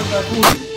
Hoje vai